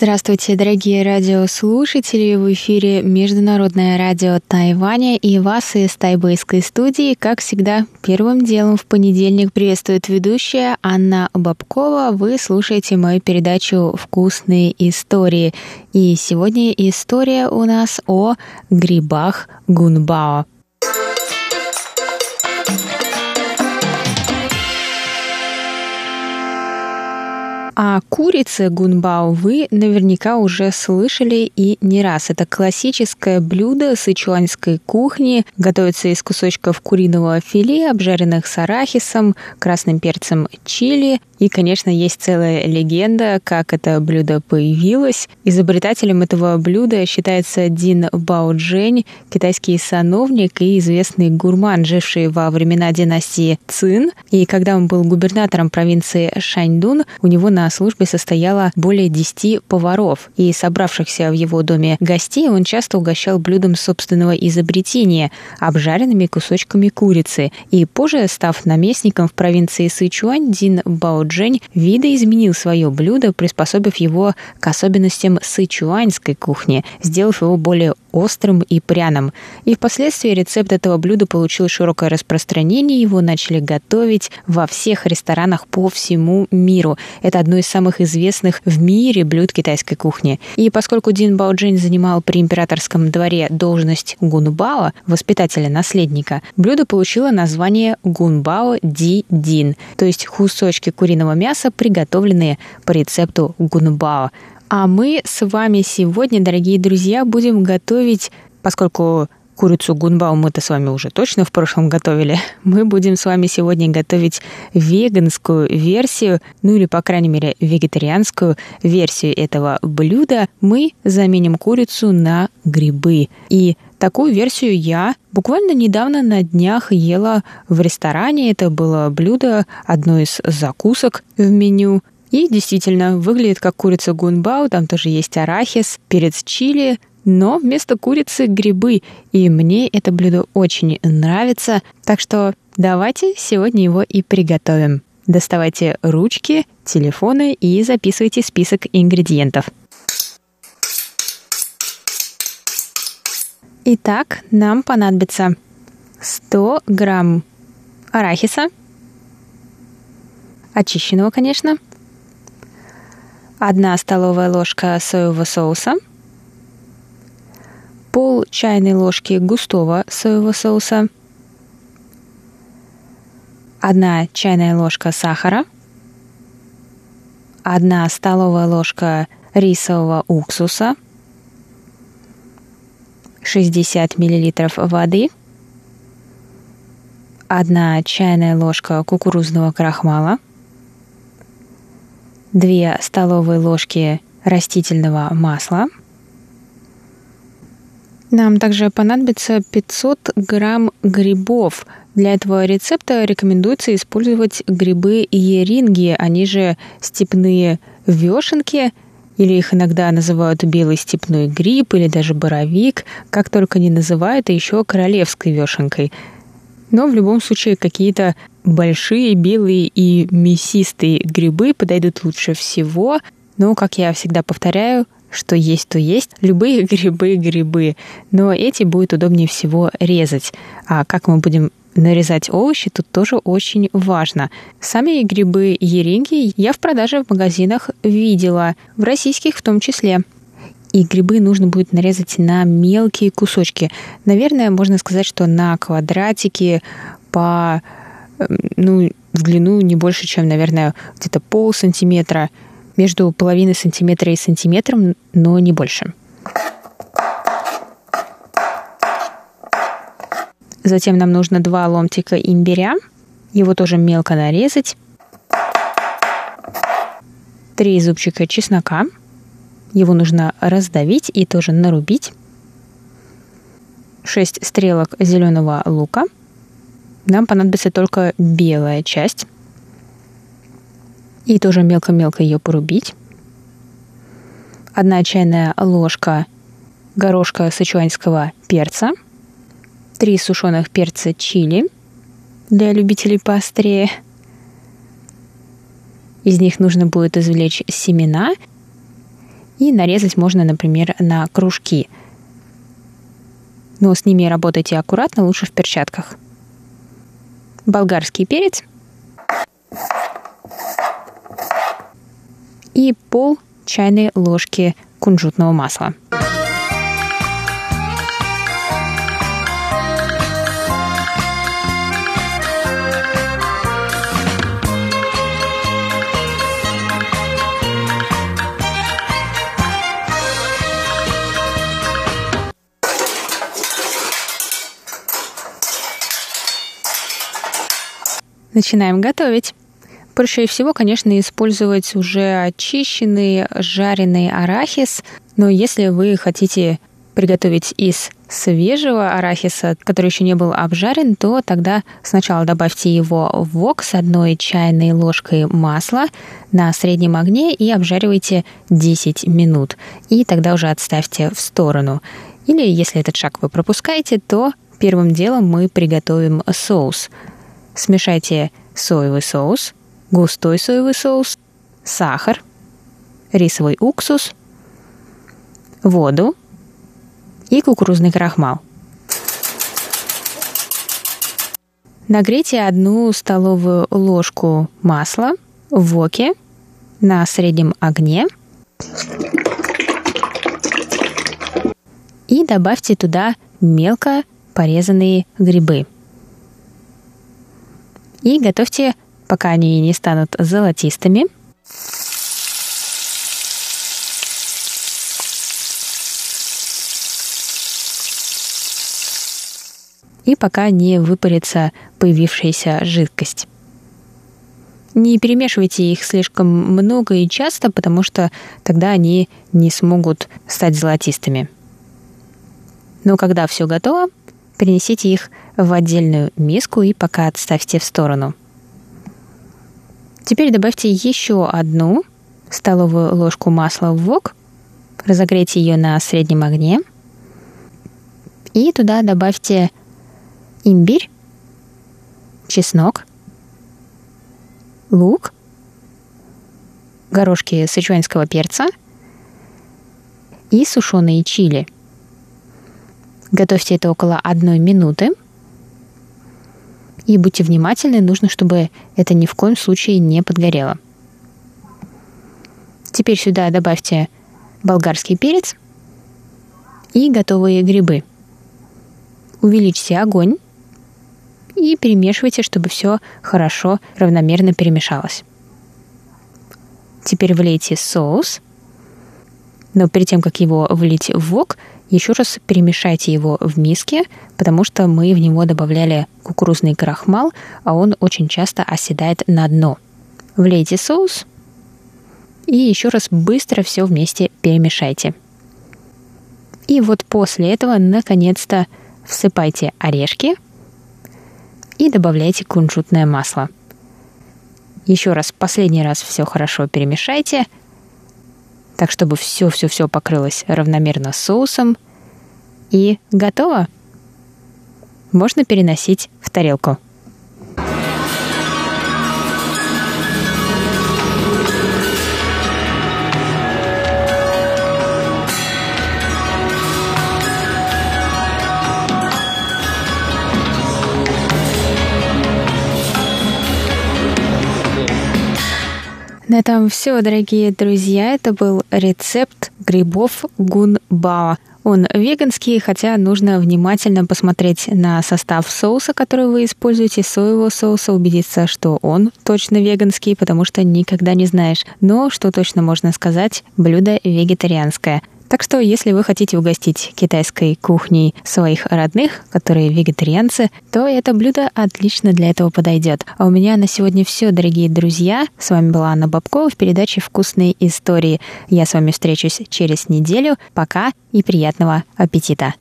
Здравствуйте, дорогие радиослушатели! В эфире Международное радио Тайваня и вас из тайбэйской студии, как всегда, первым делом в понедельник приветствует ведущая Анна Бабкова. Вы слушаете мою передачу «Вкусные истории». И сегодня история у нас о грибах гунбао. О курице гунбао вы наверняка уже слышали и не раз. Это классическое блюдо сычуанской кухни. Готовится из кусочков куриного филе, обжаренных с арахисом, красным перцем чили и, конечно, есть целая легенда, как это блюдо появилось. Изобретателем этого блюда считается Дин Баоджень, китайский сановник и известный гурман, живший во времена династии Цин. И когда он был губернатором провинции Шаньдун, у него на службе состояло более 10 поваров. И собравшихся в его доме гостей он часто угощал блюдом собственного изобретения – обжаренными кусочками курицы. И позже, став наместником в провинции Сычуань, Дин Баоджень Джень видоизменил свое блюдо, приспособив его к особенностям сычуаньской кухни, сделав его более острым и пряным. И впоследствии рецепт этого блюда получил широкое распространение, его начали готовить во всех ресторанах по всему миру. Это одно из самых известных в мире блюд китайской кухни. И поскольку Дин Баоджень занимал при императорском дворе должность гунбао, воспитателя-наследника, блюдо получило название гунбао ди дин, то есть кусочки куриного мяса, приготовленные по рецепту гунбао. А мы с вами сегодня, дорогие друзья, будем готовить, поскольку курицу гунбао мы-то с вами уже точно в прошлом готовили. Мы будем с вами сегодня готовить веганскую версию, ну или, по крайней мере, вегетарианскую версию этого блюда. Мы заменим курицу на грибы. И Такую версию я буквально недавно на днях ела в ресторане. Это было блюдо, одно из закусок в меню. И действительно, выглядит как курица гунбао, там тоже есть арахис, перец чили, но вместо курицы грибы. И мне это блюдо очень нравится, так что давайте сегодня его и приготовим. Доставайте ручки, телефоны и записывайте список ингредиентов. Итак, нам понадобится 100 грамм арахиса, очищенного, конечно, 1 столовая ложка соевого соуса, пол чайной ложки густого соевого соуса, 1 чайная ложка сахара, 1 столовая ложка рисового уксуса – 60 мл воды, 1 чайная ложка кукурузного крахмала, 2 столовые ложки растительного масла. Нам также понадобится 500 грамм грибов. Для этого рецепта рекомендуется использовать грибы еринги, они же степные вешенки – или их иногда называют белый степной гриб или даже боровик, как только не называют, а еще королевской вешенкой. Но в любом случае какие-то большие белые и мясистые грибы подойдут лучше всего. Но, как я всегда повторяю, что есть, то есть. Любые грибы – грибы. Но эти будет удобнее всего резать. А как мы будем нарезать овощи тут тоже очень важно. Сами грибы еринги я в продаже в магазинах видела, в российских в том числе. И грибы нужно будет нарезать на мелкие кусочки. Наверное, можно сказать, что на квадратики по ну, в длину не больше, чем, наверное, где-то пол сантиметра, между половиной сантиметра и сантиметром, но не больше. Затем нам нужно два ломтика имбиря. Его тоже мелко нарезать. Три зубчика чеснока. Его нужно раздавить и тоже нарубить. 6 стрелок зеленого лука. Нам понадобится только белая часть. И тоже мелко-мелко ее порубить. Одна чайная ложка горошка сычуанского перца – 3 сушеных перца чили для любителей поострее. Из них нужно будет извлечь семена И нарезать можно, например, на кружки. Но с ними работайте аккуратно, лучше в перчатках. Болгарский перец и пол чайной ложки кунжутного масла. Начинаем готовить. Проще всего, конечно, использовать уже очищенный жареный арахис, но если вы хотите приготовить из свежего арахиса, который еще не был обжарен, то тогда сначала добавьте его в вок с одной чайной ложкой масла на среднем огне и обжаривайте 10 минут. И тогда уже отставьте в сторону. Или если этот шаг вы пропускаете, то первым делом мы приготовим соус. Смешайте соевый соус, густой соевый соус, сахар, рисовый уксус, воду и кукурузный крахмал. Нагрейте одну столовую ложку масла в воке на среднем огне и добавьте туда мелко порезанные грибы – и готовьте, пока они не станут золотистыми. И пока не выпарится появившаяся жидкость. Не перемешивайте их слишком много и часто, потому что тогда они не смогут стать золотистыми. Но когда все готово, перенесите их в отдельную миску и пока отставьте в сторону. Теперь добавьте еще одну столовую ложку масла в вок, разогрейте ее на среднем огне и туда добавьте имбирь, чеснок, лук, горошки сычуанского перца и сушеные чили – Готовьте это около одной минуты. И будьте внимательны, нужно, чтобы это ни в коем случае не подгорело. Теперь сюда добавьте болгарский перец и готовые грибы. Увеличьте огонь и перемешивайте, чтобы все хорошо, равномерно перемешалось. Теперь влейте соус. Но перед тем, как его влить в вок, еще раз перемешайте его в миске, потому что мы в него добавляли кукурузный крахмал, а он очень часто оседает на дно. Влейте соус и еще раз быстро все вместе перемешайте. И вот после этого наконец-то всыпайте орешки и добавляйте кунжутное масло. Еще раз, последний раз все хорошо перемешайте – так чтобы все-все-все покрылось равномерно соусом. И готово. Можно переносить в тарелку. На этом все, дорогие друзья. Это был рецепт грибов гунбао. Он веганский, хотя нужно внимательно посмотреть на состав соуса, который вы используете, соевого соуса, убедиться, что он точно веганский, потому что никогда не знаешь. Но что точно можно сказать, блюдо вегетарианское – так что, если вы хотите угостить китайской кухней своих родных, которые вегетарианцы, то это блюдо отлично для этого подойдет. А у меня на сегодня все, дорогие друзья. С вами была Анна Бабкова в передаче «Вкусные истории». Я с вами встречусь через неделю. Пока и приятного аппетита!